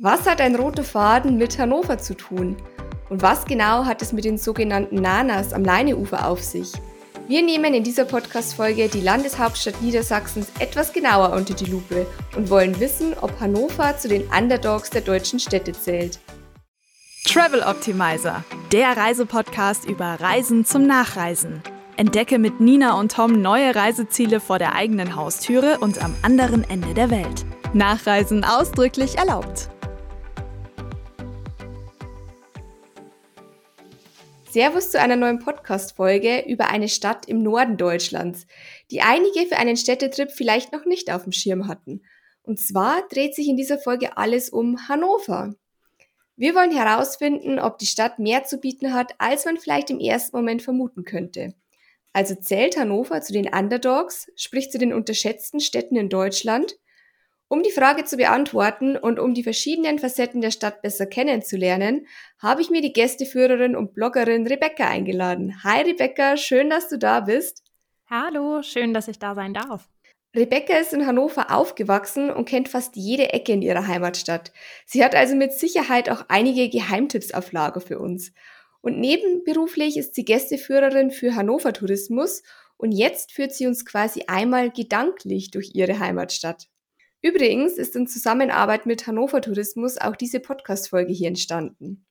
Was hat ein roter Faden mit Hannover zu tun? Und was genau hat es mit den sogenannten Nanas am Leineufer auf sich? Wir nehmen in dieser Podcast-Folge die Landeshauptstadt Niedersachsens etwas genauer unter die Lupe und wollen wissen, ob Hannover zu den Underdogs der deutschen Städte zählt. Travel Optimizer, der Reisepodcast über Reisen zum Nachreisen. Entdecke mit Nina und Tom neue Reiseziele vor der eigenen Haustüre und am anderen Ende der Welt. Nachreisen ausdrücklich erlaubt. Servus zu einer neuen Podcast-Folge über eine Stadt im Norden Deutschlands, die einige für einen Städtetrip vielleicht noch nicht auf dem Schirm hatten. Und zwar dreht sich in dieser Folge alles um Hannover. Wir wollen herausfinden, ob die Stadt mehr zu bieten hat, als man vielleicht im ersten Moment vermuten könnte. Also zählt Hannover zu den Underdogs, sprich zu den unterschätzten Städten in Deutschland um die Frage zu beantworten und um die verschiedenen Facetten der Stadt besser kennenzulernen, habe ich mir die Gästeführerin und Bloggerin Rebecca eingeladen. Hi Rebecca, schön, dass du da bist. Hallo, schön, dass ich da sein darf. Rebecca ist in Hannover aufgewachsen und kennt fast jede Ecke in ihrer Heimatstadt. Sie hat also mit Sicherheit auch einige Geheimtipps auf Lager für uns. Und nebenberuflich ist sie Gästeführerin für Hannover Tourismus und jetzt führt sie uns quasi einmal gedanklich durch ihre Heimatstadt. Übrigens ist in Zusammenarbeit mit Hannover Tourismus auch diese Podcast-Folge hier entstanden.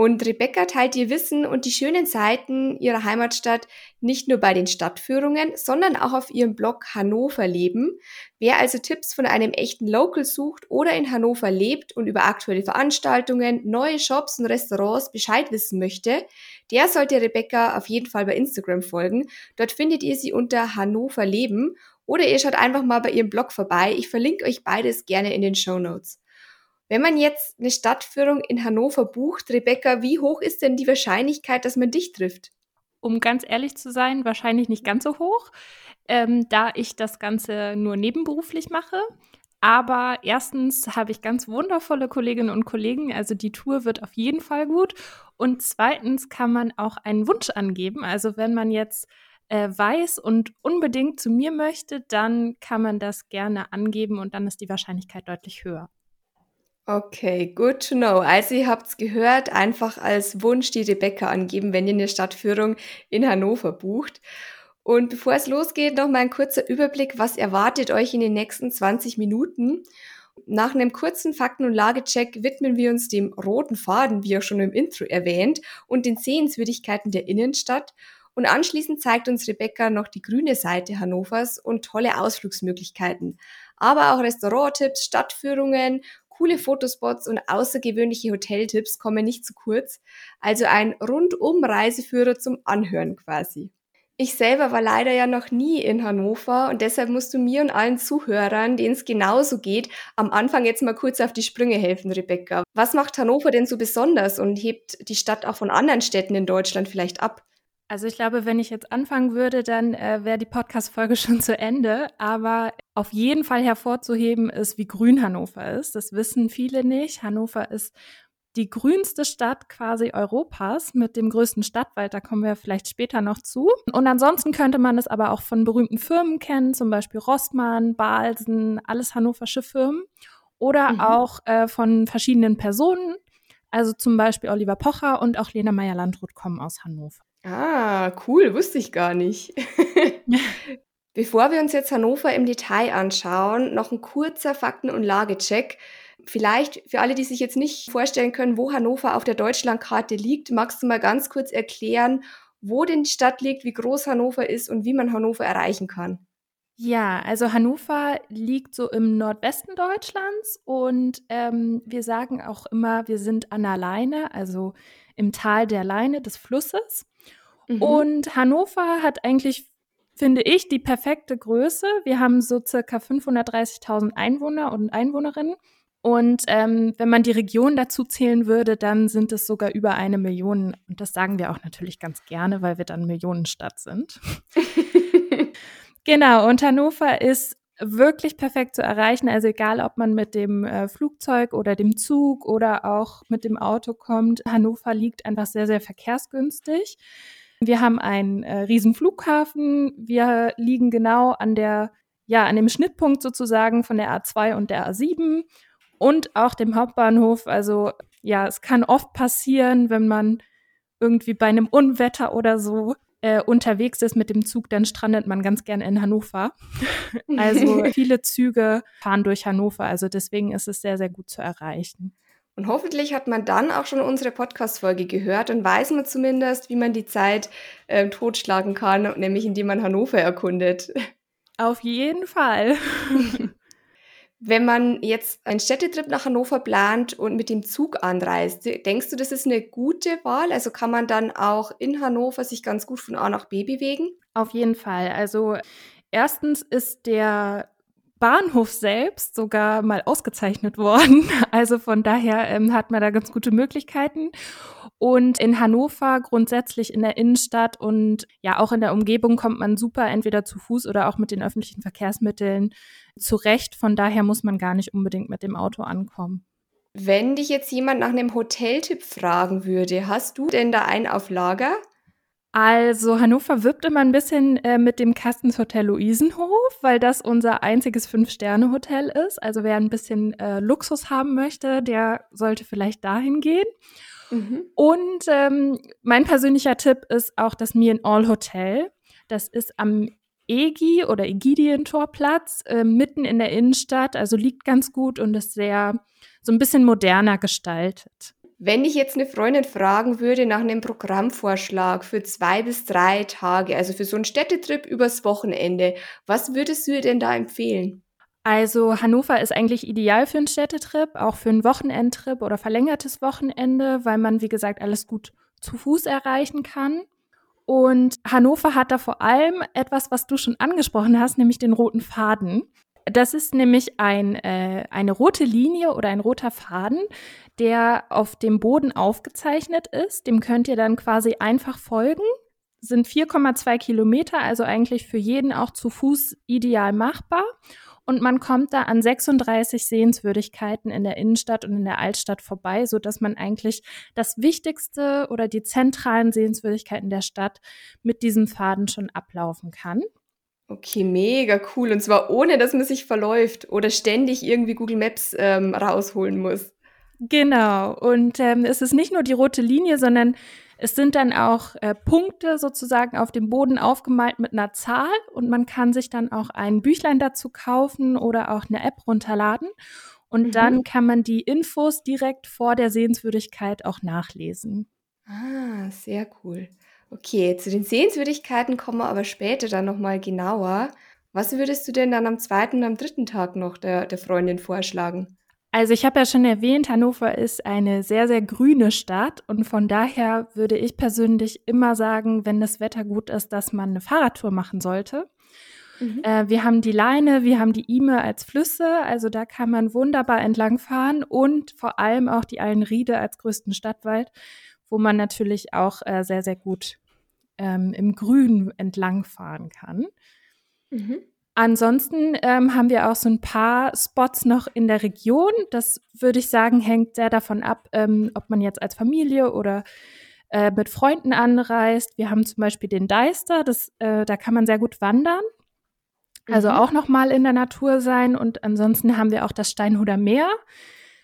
Und Rebecca teilt ihr Wissen und die schönen Seiten ihrer Heimatstadt nicht nur bei den Stadtführungen, sondern auch auf ihrem Blog Hannover Leben. Wer also Tipps von einem echten Local sucht oder in Hannover lebt und über aktuelle Veranstaltungen, neue Shops und Restaurants Bescheid wissen möchte, der sollte Rebecca auf jeden Fall bei Instagram folgen. Dort findet ihr sie unter Hannover Leben oder ihr schaut einfach mal bei ihrem Blog vorbei. Ich verlinke euch beides gerne in den Show Notes. Wenn man jetzt eine Stadtführung in Hannover bucht, Rebecca, wie hoch ist denn die Wahrscheinlichkeit, dass man dich trifft? Um ganz ehrlich zu sein, wahrscheinlich nicht ganz so hoch, ähm, da ich das Ganze nur nebenberuflich mache. Aber erstens habe ich ganz wundervolle Kolleginnen und Kollegen, also die Tour wird auf jeden Fall gut. Und zweitens kann man auch einen Wunsch angeben. Also wenn man jetzt äh, weiß und unbedingt zu mir möchte, dann kann man das gerne angeben und dann ist die Wahrscheinlichkeit deutlich höher. Okay, good to know. Also ihr habt es gehört, einfach als Wunsch die Rebecca angeben, wenn ihr eine Stadtführung in Hannover bucht. Und bevor es losgeht, noch mal ein kurzer Überblick, was erwartet euch in den nächsten 20 Minuten. Nach einem kurzen Fakten- und Lagecheck widmen wir uns dem roten Faden, wie auch schon im Intro erwähnt, und den Sehenswürdigkeiten der Innenstadt und anschließend zeigt uns Rebecca noch die grüne Seite Hannovers und tolle Ausflugsmöglichkeiten. Aber auch Restauranttipps, Stadtführungen, coole Fotospots und außergewöhnliche Hoteltipps kommen nicht zu kurz. Also ein rundum Reiseführer zum Anhören quasi. Ich selber war leider ja noch nie in Hannover und deshalb musst du mir und allen Zuhörern, denen es genauso geht, am Anfang jetzt mal kurz auf die Sprünge helfen, Rebecca. Was macht Hannover denn so besonders und hebt die Stadt auch von anderen Städten in Deutschland vielleicht ab? Also ich glaube, wenn ich jetzt anfangen würde, dann äh, wäre die Podcast-Folge schon zu Ende. Aber auf jeden Fall hervorzuheben ist, wie grün Hannover ist. Das wissen viele nicht. Hannover ist die grünste Stadt quasi Europas mit dem größten Stadtwald. Da kommen wir vielleicht später noch zu. Und ansonsten könnte man es aber auch von berühmten Firmen kennen, zum Beispiel Rossmann, Balsen, alles hannoversche Firmen. Oder mhm. auch äh, von verschiedenen Personen. Also zum Beispiel Oliver Pocher und auch Lena Meyer-Landrut kommen aus Hannover. Ah, cool, wusste ich gar nicht. Bevor wir uns jetzt Hannover im Detail anschauen, noch ein kurzer Fakten- und Lagecheck. Vielleicht für alle, die sich jetzt nicht vorstellen können, wo Hannover auf der Deutschlandkarte liegt, magst du mal ganz kurz erklären, wo denn die Stadt liegt, wie groß Hannover ist und wie man Hannover erreichen kann? Ja, also Hannover liegt so im Nordwesten Deutschlands und ähm, wir sagen auch immer, wir sind an der Leine, also im Tal der Leine des Flusses. Mhm. Und Hannover hat eigentlich, finde ich, die perfekte Größe. Wir haben so circa 530.000 Einwohner und Einwohnerinnen. Und ähm, wenn man die Region dazu zählen würde, dann sind es sogar über eine Million. Und das sagen wir auch natürlich ganz gerne, weil wir dann Millionenstadt sind. genau, und Hannover ist wirklich perfekt zu erreichen. Also egal, ob man mit dem äh, Flugzeug oder dem Zug oder auch mit dem Auto kommt, Hannover liegt einfach sehr, sehr verkehrsgünstig. Wir haben einen äh, riesen Flughafen. Wir liegen genau an der, ja, an dem Schnittpunkt sozusagen von der A2 und der A7. und auch dem Hauptbahnhof. Also ja, es kann oft passieren, wenn man irgendwie bei einem Unwetter oder so äh, unterwegs ist mit dem Zug, dann strandet man ganz gerne in Hannover. also viele Züge fahren durch Hannover, also deswegen ist es sehr, sehr gut zu erreichen. Und hoffentlich hat man dann auch schon unsere Podcast-Folge gehört und weiß man zumindest, wie man die Zeit äh, totschlagen kann, nämlich indem man Hannover erkundet. Auf jeden Fall. Wenn man jetzt einen Städtetrip nach Hannover plant und mit dem Zug anreist, denkst du, das ist eine gute Wahl? Also kann man dann auch in Hannover sich ganz gut von A nach B bewegen? Auf jeden Fall. Also erstens ist der Bahnhof selbst sogar mal ausgezeichnet worden. Also von daher ähm, hat man da ganz gute Möglichkeiten. Und in Hannover grundsätzlich in der Innenstadt und ja auch in der Umgebung kommt man super entweder zu Fuß oder auch mit den öffentlichen Verkehrsmitteln zurecht. Von daher muss man gar nicht unbedingt mit dem Auto ankommen. Wenn dich jetzt jemand nach einem Hoteltipp fragen würde, hast du denn da einen auf Lager? Also Hannover wirbt immer ein bisschen äh, mit dem Kastens Hotel Luisenhof, weil das unser einziges Fünf-Sterne-Hotel ist. Also wer ein bisschen äh, Luxus haben möchte, der sollte vielleicht dahin gehen. Mhm. Und ähm, mein persönlicher Tipp ist auch das Me in All Hotel. Das ist am EGI oder Egidientorplatz, äh, mitten in der Innenstadt, also liegt ganz gut und ist sehr so ein bisschen moderner gestaltet. Wenn ich jetzt eine Freundin fragen würde nach einem Programmvorschlag für zwei bis drei Tage, also für so einen Städtetrip übers Wochenende, was würdest du ihr denn da empfehlen? Also Hannover ist eigentlich ideal für einen Städtetrip, auch für einen Wochenendtrip oder verlängertes Wochenende, weil man, wie gesagt, alles gut zu Fuß erreichen kann. Und Hannover hat da vor allem etwas, was du schon angesprochen hast, nämlich den roten Faden. Das ist nämlich ein, äh, eine rote Linie oder ein roter Faden, der auf dem Boden aufgezeichnet ist. Dem könnt ihr dann quasi einfach folgen. Sind 4,2 Kilometer, also eigentlich für jeden auch zu Fuß ideal machbar. Und man kommt da an 36 Sehenswürdigkeiten in der Innenstadt und in der Altstadt vorbei, so dass man eigentlich das Wichtigste oder die zentralen Sehenswürdigkeiten der Stadt mit diesem Faden schon ablaufen kann. Okay, mega cool. Und zwar ohne, dass man sich verläuft oder ständig irgendwie Google Maps ähm, rausholen muss. Genau. Und ähm, es ist nicht nur die rote Linie, sondern es sind dann auch äh, Punkte sozusagen auf dem Boden aufgemalt mit einer Zahl und man kann sich dann auch ein Büchlein dazu kaufen oder auch eine App runterladen. Und mhm. dann kann man die Infos direkt vor der Sehenswürdigkeit auch nachlesen. Ah, sehr cool. Okay, zu den Sehenswürdigkeiten kommen wir aber später dann nochmal genauer. Was würdest du denn dann am zweiten und am dritten Tag noch der, der Freundin vorschlagen? Also ich habe ja schon erwähnt, Hannover ist eine sehr, sehr grüne Stadt und von daher würde ich persönlich immer sagen, wenn das Wetter gut ist, dass man eine Fahrradtour machen sollte. Mhm. Äh, wir haben die Leine, wir haben die Ime als Flüsse, also da kann man wunderbar entlangfahren und vor allem auch die Allenriede als größten Stadtwald, wo man natürlich auch äh, sehr, sehr gut ähm, im Grün entlangfahren kann. Mhm. Ansonsten ähm, haben wir auch so ein paar Spots noch in der Region. Das würde ich sagen, hängt sehr davon ab, ähm, ob man jetzt als Familie oder äh, mit Freunden anreist. Wir haben zum Beispiel den Deister, das, äh, da kann man sehr gut wandern. Also mhm. auch nochmal in der Natur sein. Und ansonsten haben wir auch das Steinhuder Meer.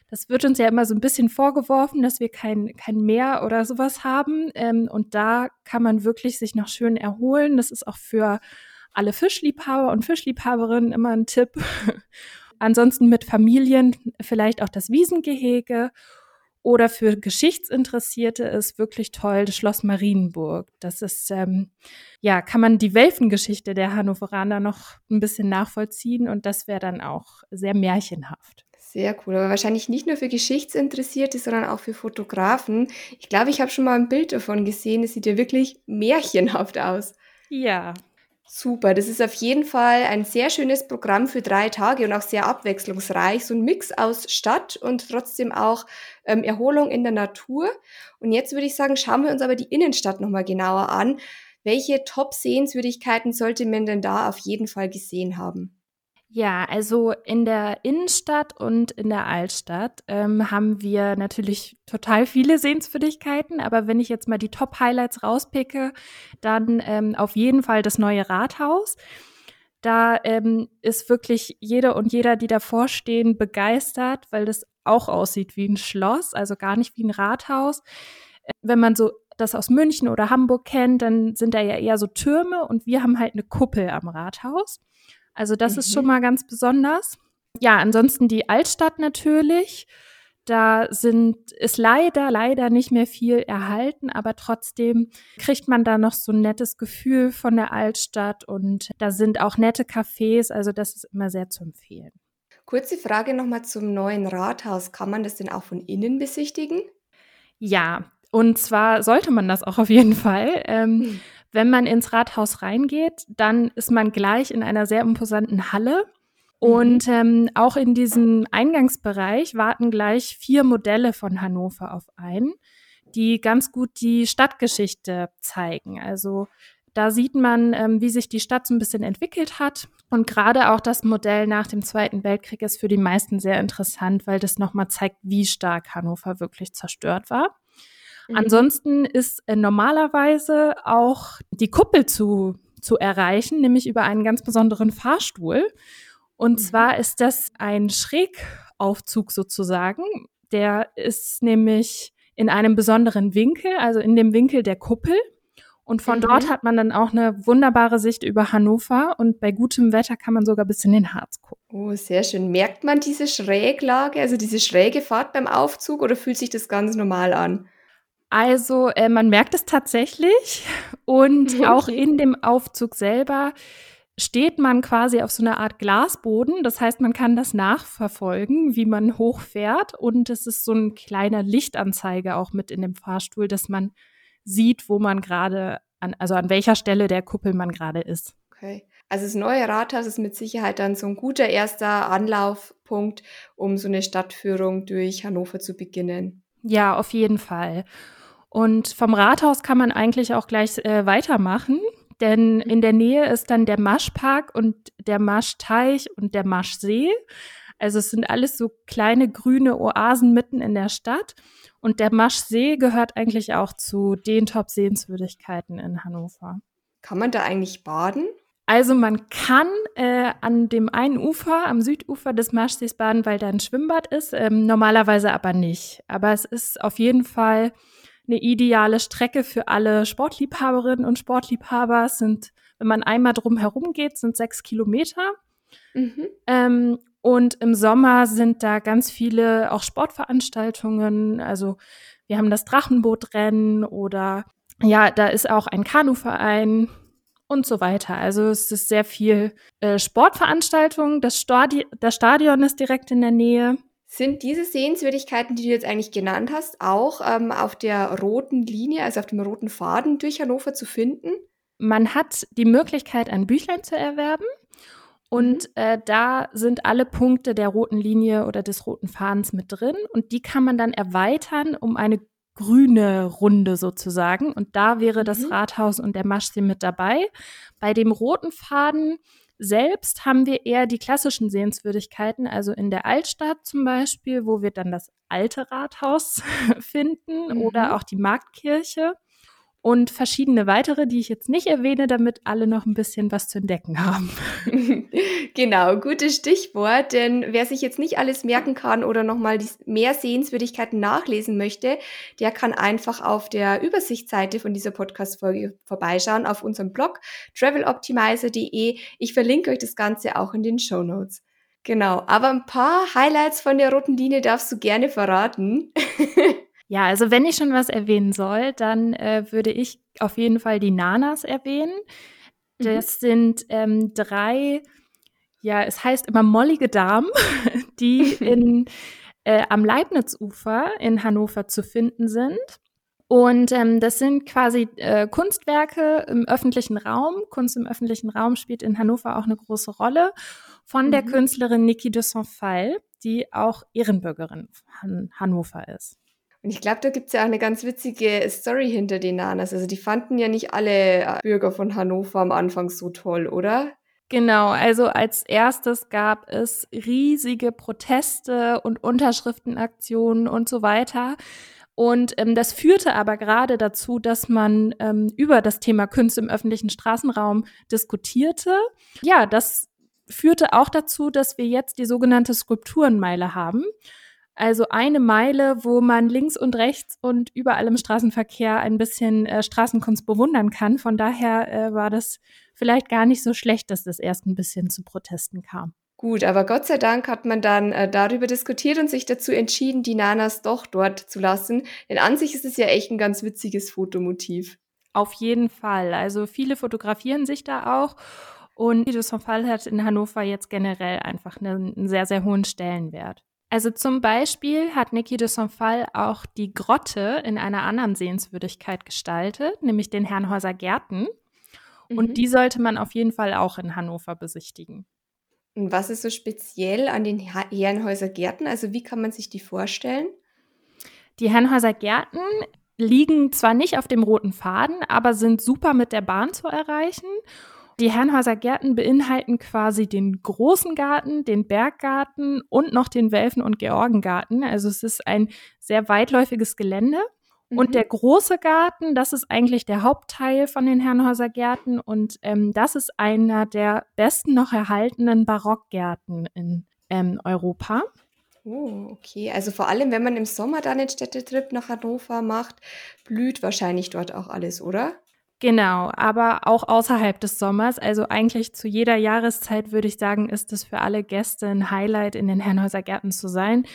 Das wird uns ja immer so ein bisschen vorgeworfen, dass wir kein, kein Meer oder sowas haben. Ähm, und da kann man wirklich sich noch schön erholen. Das ist auch für alle Fischliebhaber und Fischliebhaberinnen immer ein Tipp. Ansonsten mit Familien vielleicht auch das Wiesengehege. Oder für Geschichtsinteressierte ist wirklich toll das Schloss Marienburg. Das ist, ähm, ja, kann man die Welfengeschichte der Hannoveraner noch ein bisschen nachvollziehen und das wäre dann auch sehr märchenhaft. Sehr cool, aber wahrscheinlich nicht nur für Geschichtsinteressierte, sondern auch für Fotografen. Ich glaube, ich habe schon mal ein Bild davon gesehen. Es sieht ja wirklich märchenhaft aus. Ja. Super, das ist auf jeden Fall ein sehr schönes Programm für drei Tage und auch sehr abwechslungsreich. So ein Mix aus Stadt und trotzdem auch ähm, Erholung in der Natur. Und jetzt würde ich sagen, schauen wir uns aber die Innenstadt nochmal genauer an. Welche Top-Sehenswürdigkeiten sollte man denn da auf jeden Fall gesehen haben? Ja, also in der Innenstadt und in der Altstadt ähm, haben wir natürlich total viele Sehenswürdigkeiten, aber wenn ich jetzt mal die Top-Highlights rauspicke, dann ähm, auf jeden Fall das neue Rathaus. Da ähm, ist wirklich jeder und jeder, die davor stehen, begeistert, weil das auch aussieht wie ein Schloss, also gar nicht wie ein Rathaus. Wenn man so das aus München oder Hamburg kennt, dann sind da ja eher so Türme und wir haben halt eine Kuppel am Rathaus. Also das mhm. ist schon mhm. mal ganz besonders. Ja, ansonsten die Altstadt natürlich. Da sind, ist leider, leider nicht mehr viel erhalten, aber trotzdem kriegt man da noch so ein nettes Gefühl von der Altstadt und da sind auch nette Cafés, also das ist immer sehr zu empfehlen. Kurze Frage nochmal zum neuen Rathaus. Kann man das denn auch von innen besichtigen? Ja, und zwar sollte man das auch auf jeden Fall. Ähm, hm. Wenn man ins Rathaus reingeht, dann ist man gleich in einer sehr imposanten Halle. Und mhm. ähm, auch in diesem Eingangsbereich warten gleich vier Modelle von Hannover auf ein, die ganz gut die Stadtgeschichte zeigen. Also da sieht man, ähm, wie sich die Stadt so ein bisschen entwickelt hat. Und gerade auch das Modell nach dem Zweiten Weltkrieg ist für die meisten sehr interessant, weil das nochmal zeigt, wie stark Hannover wirklich zerstört war. Mhm. Ansonsten ist äh, normalerweise auch die Kuppel zu, zu erreichen, nämlich über einen ganz besonderen Fahrstuhl. Und mhm. zwar ist das ein Schrägaufzug sozusagen. Der ist nämlich in einem besonderen Winkel, also in dem Winkel der Kuppel. Und von mhm. dort hat man dann auch eine wunderbare Sicht über Hannover und bei gutem Wetter kann man sogar bis in den Harz gucken. Oh, sehr schön. Merkt man diese Schräglage, also diese schräge Fahrt beim Aufzug oder fühlt sich das ganz normal an? Also äh, man merkt es tatsächlich und okay. auch in dem Aufzug selber steht man quasi auf so einer Art Glasboden. Das heißt, man kann das nachverfolgen, wie man hochfährt. Und es ist so ein kleiner Lichtanzeiger auch mit in dem Fahrstuhl, dass man sieht, wo man gerade, an, also an welcher Stelle der Kuppel man gerade ist. Okay. Also das neue Rathaus ist mit Sicherheit dann so ein guter erster Anlaufpunkt, um so eine Stadtführung durch Hannover zu beginnen. Ja, auf jeden Fall. Und vom Rathaus kann man eigentlich auch gleich äh, weitermachen. Denn in der Nähe ist dann der Maschpark und der Maschteich und der Maschsee. Also es sind alles so kleine grüne Oasen mitten in der Stadt. Und der Maschsee gehört eigentlich auch zu den Top-Sehenswürdigkeiten in Hannover. Kann man da eigentlich baden? Also man kann äh, an dem einen Ufer, am Südufer des Maschsees baden, weil da ein Schwimmbad ist, ähm, normalerweise aber nicht. Aber es ist auf jeden Fall eine ideale Strecke für alle Sportliebhaberinnen und Sportliebhaber. Es sind, wenn man einmal drum herum geht, sind sechs Kilometer. Mhm. Ähm, und im Sommer sind da ganz viele auch Sportveranstaltungen. Also wir haben das Drachenbootrennen oder ja, da ist auch ein Kanuverein und so weiter. Also es ist sehr viel äh, Sportveranstaltung. Das, Stadi das Stadion ist direkt in der Nähe. Sind diese Sehenswürdigkeiten, die du jetzt eigentlich genannt hast, auch ähm, auf der roten Linie, also auf dem roten Faden durch Hannover zu finden? Man hat die Möglichkeit, ein Büchlein zu erwerben. Und mhm. äh, da sind alle Punkte der roten Linie oder des roten Fadens mit drin. Und die kann man dann erweitern um eine grüne Runde sozusagen. Und da wäre mhm. das Rathaus und der Maschsee mit dabei. Bei dem roten Faden selbst haben wir eher die klassischen Sehenswürdigkeiten, also in der Altstadt zum Beispiel, wo wir dann das alte Rathaus finden mhm. oder auch die Marktkirche und verschiedene weitere, die ich jetzt nicht erwähne, damit alle noch ein bisschen was zu entdecken haben. genau, gutes Stichwort, denn wer sich jetzt nicht alles merken kann oder nochmal mehr Sehenswürdigkeiten nachlesen möchte, der kann einfach auf der Übersichtsseite von dieser Podcast-Folge vorbeischauen auf unserem Blog traveloptimizer.de. Ich verlinke euch das Ganze auch in den Show Notes. Genau, aber ein paar Highlights von der roten Linie darfst du gerne verraten. Ja, also wenn ich schon was erwähnen soll, dann äh, würde ich auf jeden Fall die Nanas erwähnen. Mhm. Das mhm. sind ähm, drei, ja, es heißt immer mollige Damen, die in, äh, am Leibnizufer in Hannover zu finden sind. Und ähm, das sind quasi äh, Kunstwerke im öffentlichen Raum. Kunst im öffentlichen Raum spielt in Hannover auch eine große Rolle von mhm. der Künstlerin Niki de Saint-Phal, die auch Ehrenbürgerin von Hannover ist. Und ich glaube, da gibt es ja auch eine ganz witzige Story hinter den Nanas. Also die fanden ja nicht alle äh, Bürger von Hannover am Anfang so toll, oder? Genau, also als erstes gab es riesige Proteste und Unterschriftenaktionen und so weiter. Und ähm, das führte aber gerade dazu, dass man ähm, über das Thema Kunst im öffentlichen Straßenraum diskutierte. Ja, das führte auch dazu, dass wir jetzt die sogenannte Skulpturenmeile haben. Also eine Meile, wo man links und rechts und überall im Straßenverkehr ein bisschen äh, Straßenkunst bewundern kann. Von daher äh, war das vielleicht gar nicht so schlecht, dass das erst ein bisschen zu Protesten kam. Gut, aber Gott sei Dank hat man dann äh, darüber diskutiert und sich dazu entschieden, die Nanas doch dort zu lassen. Denn an sich ist es ja echt ein ganz witziges Fotomotiv. Auf jeden Fall. Also viele fotografieren sich da auch. Und Guido Sonfall hat in Hannover jetzt generell einfach einen sehr, sehr hohen Stellenwert. Also zum Beispiel hat Niki de Sonfall auch die Grotte in einer anderen Sehenswürdigkeit gestaltet, nämlich den Herrenhäuser Gärten. Und mhm. die sollte man auf jeden Fall auch in Hannover besichtigen. Und was ist so speziell an den Herrenhäuser Gärten? Also wie kann man sich die vorstellen? Die Herrenhäuser Gärten liegen zwar nicht auf dem roten Faden, aber sind super mit der Bahn zu erreichen. Die Herrenhäuser Gärten beinhalten quasi den großen Garten, den Berggarten und noch den Welfen- und Georgengarten. Also es ist ein sehr weitläufiges Gelände. Und mhm. der große Garten, das ist eigentlich der Hauptteil von den Herrenhäuser Gärten und ähm, das ist einer der besten noch erhaltenen Barockgärten in ähm, Europa. Oh, okay. Also vor allem, wenn man im Sommer dann den Städtetrip nach Hannover macht, blüht wahrscheinlich dort auch alles, oder? Genau, aber auch außerhalb des Sommers. Also eigentlich zu jeder Jahreszeit würde ich sagen, ist es für alle Gäste ein Highlight, in den Herrenhäuser Gärten zu sein.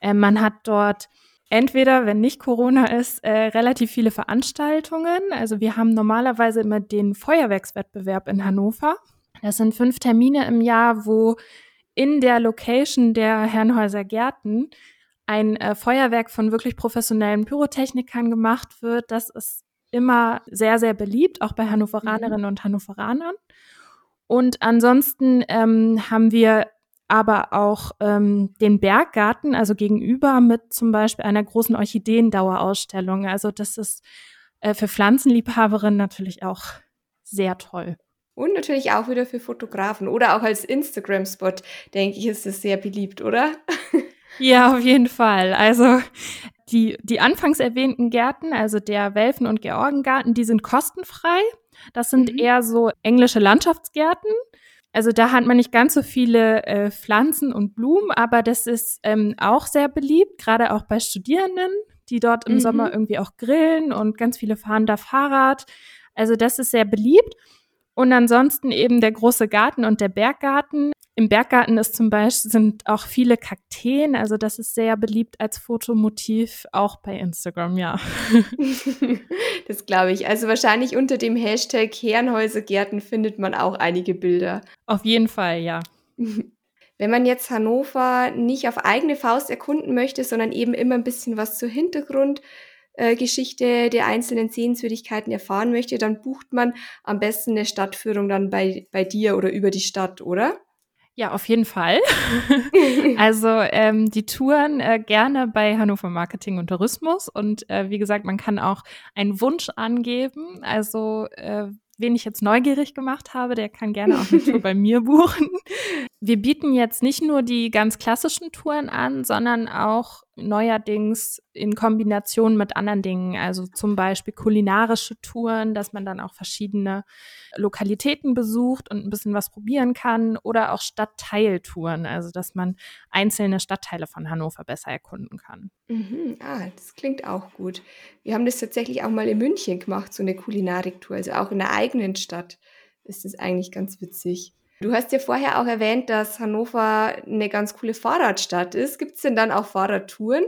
Ähm, man hat dort entweder, wenn nicht Corona ist, äh, relativ viele Veranstaltungen. Also wir haben normalerweise immer den Feuerwerkswettbewerb in Hannover. Das sind fünf Termine im Jahr, wo in der Location der Herrenhäuser Gärten ein äh, Feuerwerk von wirklich professionellen Pyrotechnikern gemacht wird. Das ist immer sehr, sehr beliebt, auch bei Hannoveranerinnen mhm. und Hannoveranern. Und ansonsten ähm, haben wir aber auch ähm, den Berggarten, also gegenüber mit zum Beispiel einer großen Orchideendauerausstellung. Also das ist äh, für Pflanzenliebhaberinnen natürlich auch sehr toll. Und natürlich auch wieder für Fotografen oder auch als Instagram-Spot, denke ich, ist es sehr beliebt, oder? Ja, auf jeden Fall. Also die, die anfangs erwähnten Gärten, also der Welfen- und Georgengarten, die sind kostenfrei. Das sind mhm. eher so englische Landschaftsgärten. Also da hat man nicht ganz so viele äh, Pflanzen und Blumen, aber das ist ähm, auch sehr beliebt, gerade auch bei Studierenden, die dort im mhm. Sommer irgendwie auch grillen und ganz viele fahren da Fahrrad. Also das ist sehr beliebt. Und ansonsten eben der große Garten und der Berggarten. Im Berggarten ist zum Beispiel sind auch viele Kakteen, also das ist sehr beliebt als Fotomotiv, auch bei Instagram, ja. das glaube ich. Also wahrscheinlich unter dem Hashtag Herrenhäusergärten findet man auch einige Bilder. Auf jeden Fall, ja. Wenn man jetzt Hannover nicht auf eigene Faust erkunden möchte, sondern eben immer ein bisschen was zur Hintergrundgeschichte äh, der einzelnen Sehenswürdigkeiten erfahren möchte, dann bucht man am besten eine Stadtführung dann bei, bei dir oder über die Stadt, oder? Ja, auf jeden Fall. also ähm, die Touren äh, gerne bei Hannover Marketing und Tourismus. Und äh, wie gesagt, man kann auch einen Wunsch angeben. Also äh, wen ich jetzt neugierig gemacht habe, der kann gerne auch eine Tour bei mir buchen. Wir bieten jetzt nicht nur die ganz klassischen Touren an, sondern auch neuerdings in Kombination mit anderen Dingen, also zum Beispiel kulinarische Touren, dass man dann auch verschiedene Lokalitäten besucht und ein bisschen was probieren kann oder auch Stadtteiltouren, also dass man einzelne Stadtteile von Hannover besser erkunden kann. Mhm, ah, das klingt auch gut. Wir haben das tatsächlich auch mal in München gemacht, so eine Kulinariktour, also auch in der eigenen Stadt ist das eigentlich ganz witzig. Du hast ja vorher auch erwähnt, dass Hannover eine ganz coole Fahrradstadt ist. Gibt es denn dann auch Fahrradtouren?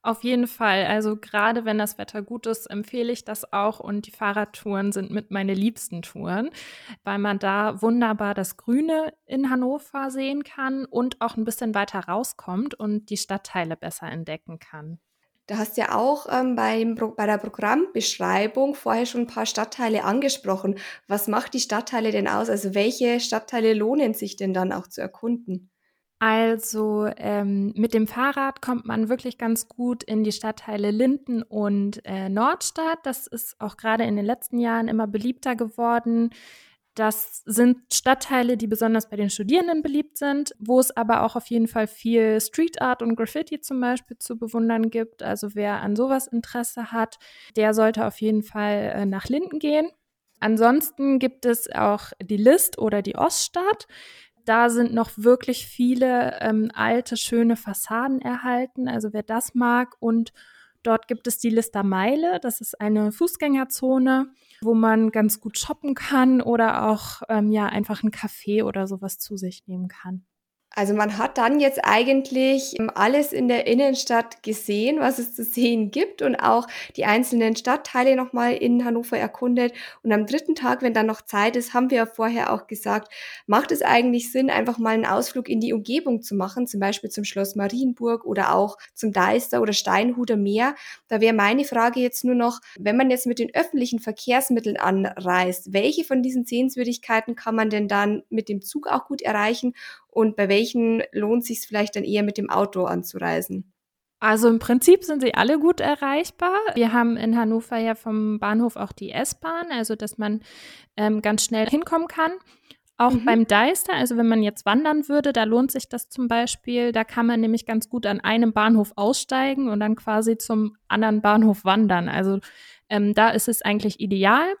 Auf jeden Fall. Also gerade wenn das Wetter gut ist, empfehle ich das auch. Und die Fahrradtouren sind mit meine liebsten Touren, weil man da wunderbar das Grüne in Hannover sehen kann und auch ein bisschen weiter rauskommt und die Stadtteile besser entdecken kann. Du hast ja auch ähm, beim, bei der Programmbeschreibung vorher schon ein paar Stadtteile angesprochen. Was macht die Stadtteile denn aus? Also welche Stadtteile lohnen sich denn dann auch zu erkunden? Also ähm, mit dem Fahrrad kommt man wirklich ganz gut in die Stadtteile Linden und äh, Nordstadt. Das ist auch gerade in den letzten Jahren immer beliebter geworden. Das sind Stadtteile, die besonders bei den Studierenden beliebt sind, wo es aber auch auf jeden Fall viel Street Art und Graffiti zum Beispiel zu bewundern gibt. Also wer an sowas Interesse hat, der sollte auf jeden Fall äh, nach Linden gehen. Ansonsten gibt es auch die List oder die Oststadt. Da sind noch wirklich viele ähm, alte, schöne Fassaden erhalten. Also wer das mag und Dort gibt es die Lister Meile. Das ist eine Fußgängerzone, wo man ganz gut shoppen kann oder auch ähm, ja einfach einen Kaffee oder sowas zu sich nehmen kann. Also man hat dann jetzt eigentlich ähm, alles in der Innenstadt gesehen, was es zu sehen gibt und auch die einzelnen Stadtteile nochmal in Hannover erkundet. Und am dritten Tag, wenn dann noch Zeit ist, haben wir ja vorher auch gesagt, macht es eigentlich Sinn, einfach mal einen Ausflug in die Umgebung zu machen, zum Beispiel zum Schloss Marienburg oder auch zum Deister oder Steinhuder Meer. Da wäre meine Frage jetzt nur noch, wenn man jetzt mit den öffentlichen Verkehrsmitteln anreist, welche von diesen Sehenswürdigkeiten kann man denn dann mit dem Zug auch gut erreichen und bei welchen lohnt sich vielleicht dann eher mit dem Auto anzureisen? Also im Prinzip sind sie alle gut erreichbar. Wir haben in Hannover ja vom Bahnhof auch die S-Bahn, also dass man ähm, ganz schnell hinkommen kann. Auch mhm. beim Deister, also wenn man jetzt wandern würde, da lohnt sich das zum Beispiel. Da kann man nämlich ganz gut an einem Bahnhof aussteigen und dann quasi zum anderen Bahnhof wandern. Also ähm, da ist es eigentlich ideal.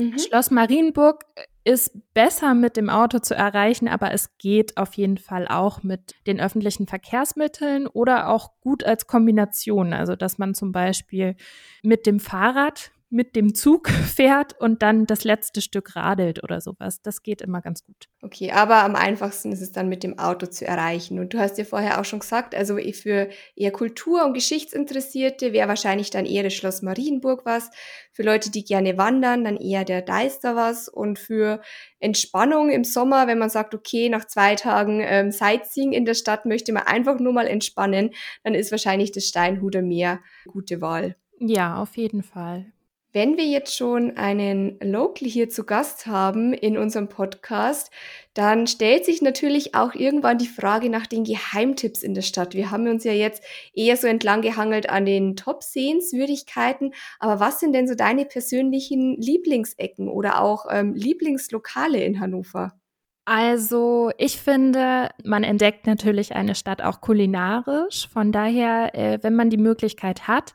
Mhm. Schloss Marienburg ist besser mit dem Auto zu erreichen, aber es geht auf jeden Fall auch mit den öffentlichen Verkehrsmitteln oder auch gut als Kombination. Also, dass man zum Beispiel mit dem Fahrrad mit dem Zug fährt und dann das letzte Stück radelt oder sowas. Das geht immer ganz gut. Okay, aber am einfachsten ist es dann mit dem Auto zu erreichen. Und du hast ja vorher auch schon gesagt, also für eher Kultur- und Geschichtsinteressierte wäre wahrscheinlich dann eher das Schloss Marienburg was. Für Leute, die gerne wandern, dann eher der Deister was. Und für Entspannung im Sommer, wenn man sagt, okay, nach zwei Tagen ähm, Sightseeing in der Stadt möchte man einfach nur mal entspannen, dann ist wahrscheinlich das Steinhuder Meer gute Wahl. Ja, auf jeden Fall. Wenn wir jetzt schon einen Local hier zu Gast haben in unserem Podcast, dann stellt sich natürlich auch irgendwann die Frage nach den Geheimtipps in der Stadt. Wir haben uns ja jetzt eher so entlang gehangelt an den Top-Sehenswürdigkeiten, aber was sind denn so deine persönlichen Lieblingsecken oder auch ähm, Lieblingslokale in Hannover? Also ich finde, man entdeckt natürlich eine Stadt auch kulinarisch. Von daher, äh, wenn man die Möglichkeit hat,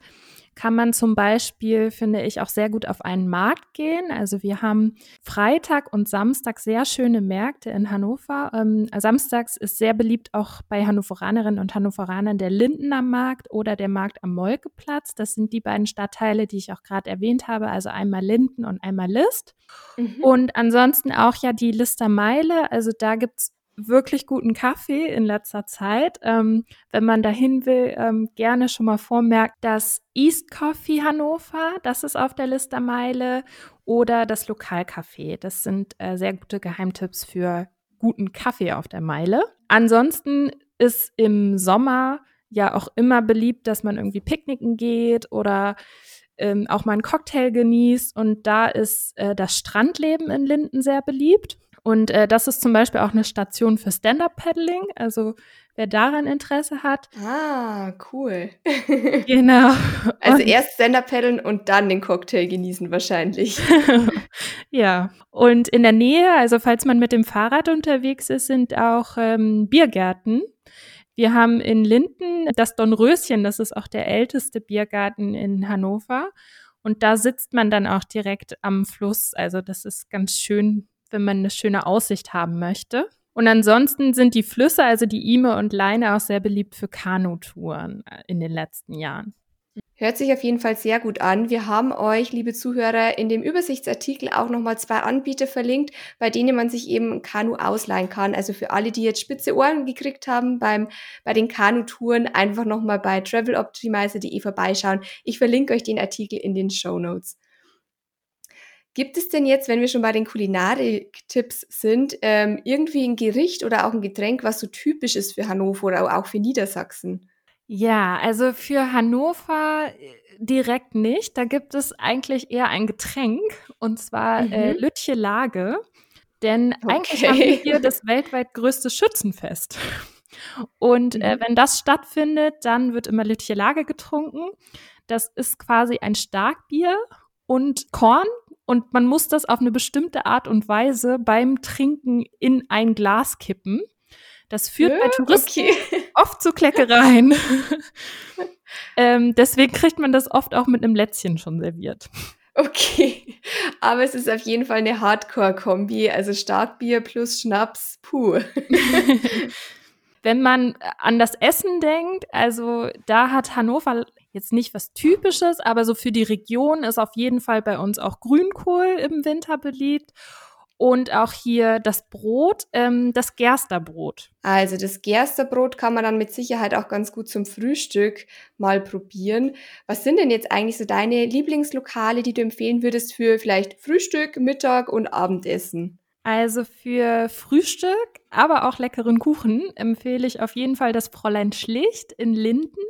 kann man zum Beispiel, finde ich, auch sehr gut auf einen Markt gehen. Also wir haben Freitag und Samstag sehr schöne Märkte in Hannover. Ähm, samstags ist sehr beliebt auch bei Hannoveranerinnen und Hannoveranern der Lindener Markt oder der Markt am Molkeplatz. Das sind die beiden Stadtteile, die ich auch gerade erwähnt habe. Also einmal Linden und einmal List. Mhm. Und ansonsten auch ja die Lister Meile. Also da gibt's wirklich guten Kaffee in letzter Zeit. Ähm, wenn man dahin will, ähm, gerne schon mal vormerkt, dass East Coffee Hannover, das ist auf der Liste Meile, oder das Lokalcafé. Das sind äh, sehr gute Geheimtipps für guten Kaffee auf der Meile. Ansonsten ist im Sommer ja auch immer beliebt, dass man irgendwie picknicken geht oder ähm, auch mal einen Cocktail genießt. Und da ist äh, das Strandleben in Linden sehr beliebt. Und äh, das ist zum Beispiel auch eine Station für Stand-Up-Paddling. Also wer daran Interesse hat. Ah, cool. genau. Also und, erst Stand-Up-Paddeln und dann den Cocktail genießen wahrscheinlich. ja. Und in der Nähe, also falls man mit dem Fahrrad unterwegs ist, sind auch ähm, Biergärten. Wir haben in Linden das Dornröschen, das ist auch der älteste Biergarten in Hannover. Und da sitzt man dann auch direkt am Fluss. Also das ist ganz schön wenn man eine schöne Aussicht haben möchte. Und ansonsten sind die Flüsse, also die Ime und Leine, auch sehr beliebt für Kanutouren in den letzten Jahren. Hört sich auf jeden Fall sehr gut an. Wir haben euch, liebe Zuhörer, in dem Übersichtsartikel auch nochmal zwei Anbieter verlinkt, bei denen man sich eben Kanu ausleihen kann. Also für alle, die jetzt spitze Ohren gekriegt haben beim, bei den Kanutouren, einfach nochmal bei traveloptimizer.de vorbeischauen. Ich verlinke euch den Artikel in den Show Notes. Gibt es denn jetzt, wenn wir schon bei den Kulinarik-Tipps sind, ähm, irgendwie ein Gericht oder auch ein Getränk, was so typisch ist für Hannover oder auch für Niedersachsen? Ja, also für Hannover äh, direkt nicht. Da gibt es eigentlich eher ein Getränk und zwar äh, mhm. äh, Lütje Lage. Denn okay. eigentlich haben wir hier das weltweit größte Schützenfest. Und äh, mhm. äh, wenn das stattfindet, dann wird immer Lütje Lage getrunken. Das ist quasi ein Starkbier und Korn und man muss das auf eine bestimmte Art und Weise beim Trinken in ein Glas kippen. Das führt ja, bei Touristen okay. oft zu Kleckereien. ähm, deswegen kriegt man das oft auch mit einem Lätzchen schon serviert. Okay, aber es ist auf jeden Fall eine Hardcore-Kombi, also Starkbier plus Schnaps, puh. Wenn man an das Essen denkt, also da hat Hannover jetzt nicht was Typisches, aber so für die Region ist auf jeden Fall bei uns auch Grünkohl im Winter beliebt und auch hier das Brot, ähm, das Gersterbrot. Also das Gersterbrot kann man dann mit Sicherheit auch ganz gut zum Frühstück mal probieren. Was sind denn jetzt eigentlich so deine Lieblingslokale, die du empfehlen würdest für vielleicht Frühstück, Mittag und Abendessen? Also für Frühstück, aber auch leckeren Kuchen empfehle ich auf jeden Fall das Fräulein Schlicht in Linden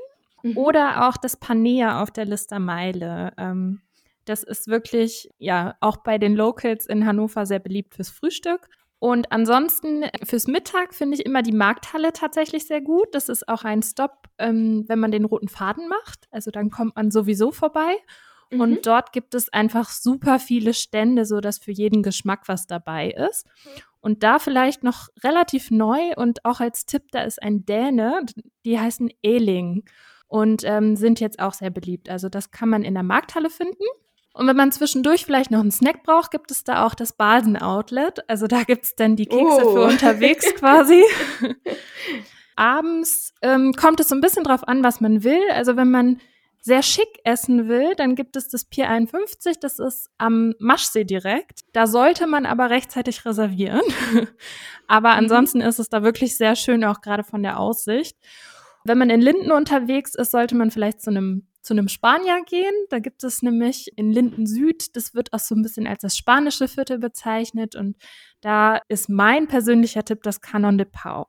mhm. oder auch das Panea auf der Listermeile. Ähm, das ist wirklich, ja, auch bei den Locals in Hannover sehr beliebt fürs Frühstück. Und ansonsten fürs Mittag finde ich immer die Markthalle tatsächlich sehr gut. Das ist auch ein Stop, ähm, wenn man den roten Faden macht. Also dann kommt man sowieso vorbei. Mhm. Und dort gibt es einfach super viele Stände, so dass für jeden Geschmack was dabei ist. Und da vielleicht noch relativ neu und auch als Tipp, da ist ein Däne, die heißen Eling und ähm, sind jetzt auch sehr beliebt. Also das kann man in der Markthalle finden. Und wenn man zwischendurch vielleicht noch einen Snack braucht, gibt es da auch das Basen-Outlet. Also da gibt es dann die Kekse oh. für unterwegs quasi. Abends ähm, kommt es so ein bisschen drauf an, was man will. Also wenn man sehr schick essen will, dann gibt es das Pier 51, das ist am Maschsee direkt. Da sollte man aber rechtzeitig reservieren. aber mhm. ansonsten ist es da wirklich sehr schön, auch gerade von der Aussicht. Wenn man in Linden unterwegs ist, sollte man vielleicht zu einem zu einem Spanier gehen. Da gibt es nämlich in Linden Süd, das wird auch so ein bisschen als das spanische Viertel bezeichnet. Und da ist mein persönlicher Tipp das Canon de Pau.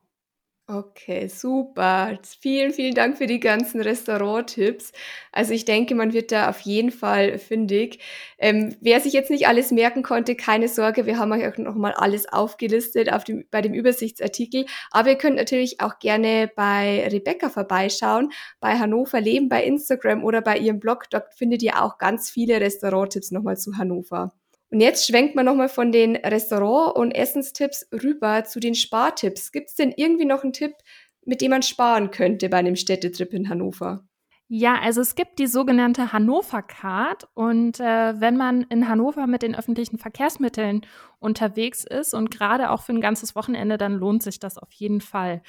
Okay, super. Vielen, vielen Dank für die ganzen Restauranttipps. Also ich denke, man wird da auf jeden Fall fündig. Ähm, wer sich jetzt nicht alles merken konnte, keine Sorge, wir haben euch auch nochmal alles aufgelistet auf dem, bei dem Übersichtsartikel. Aber ihr könnt natürlich auch gerne bei Rebecca vorbeischauen, bei Hannover Leben, bei Instagram oder bei ihrem Blog. Dort findet ihr auch ganz viele Restauranttipps nochmal zu Hannover. Und jetzt schwenkt man nochmal von den Restaurant- und Essenstipps rüber zu den Spartipps. Gibt es denn irgendwie noch einen Tipp, mit dem man sparen könnte bei einem Städtetrip in Hannover? Ja, also es gibt die sogenannte Hannover Card und äh, wenn man in Hannover mit den öffentlichen Verkehrsmitteln unterwegs ist und gerade auch für ein ganzes Wochenende, dann lohnt sich das auf jeden Fall.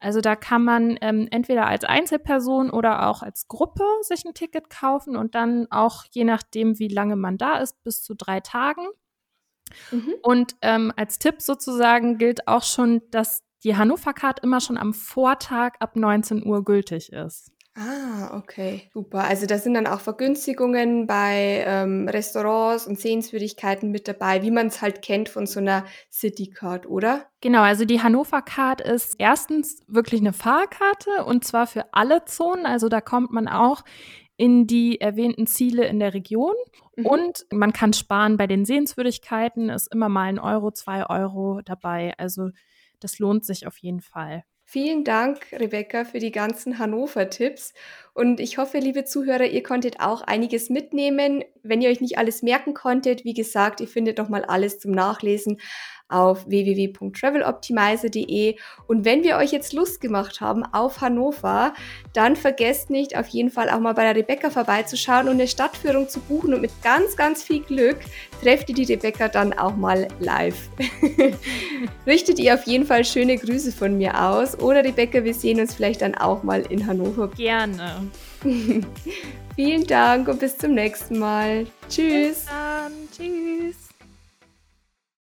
Also da kann man ähm, entweder als Einzelperson oder auch als Gruppe sich ein Ticket kaufen und dann auch je nachdem, wie lange man da ist, bis zu drei Tagen. Mhm. Und ähm, als Tipp sozusagen gilt auch schon, dass die Hannover-Card immer schon am Vortag ab 19 Uhr gültig ist. Ah, okay, super. Also da sind dann auch Vergünstigungen bei ähm, Restaurants und Sehenswürdigkeiten mit dabei, wie man es halt kennt von so einer City-Card, oder? Genau, also die Hannover Card ist erstens wirklich eine Fahrkarte und zwar für alle Zonen. Also da kommt man auch in die erwähnten Ziele in der Region. Mhm. Und man kann sparen bei den Sehenswürdigkeiten, ist immer mal ein Euro, zwei Euro dabei. Also das lohnt sich auf jeden Fall. Vielen Dank, Rebecca, für die ganzen Hannover-Tipps. Und ich hoffe, liebe Zuhörer, ihr konntet auch einiges mitnehmen. Wenn ihr euch nicht alles merken konntet, wie gesagt, ihr findet noch mal alles zum Nachlesen auf www.traveloptimizer.de. Und wenn wir euch jetzt Lust gemacht haben auf Hannover, dann vergesst nicht, auf jeden Fall auch mal bei der Rebecca vorbeizuschauen und eine Stadtführung zu buchen. Und mit ganz, ganz viel Glück trefft ihr die Rebecca dann auch mal live. Richtet ihr auf jeden Fall schöne Grüße von mir aus. Oder Rebecca, wir sehen uns vielleicht dann auch mal in Hannover. Gerne. Vielen Dank und bis zum nächsten Mal. Tschüss. Bis dann. Tschüss.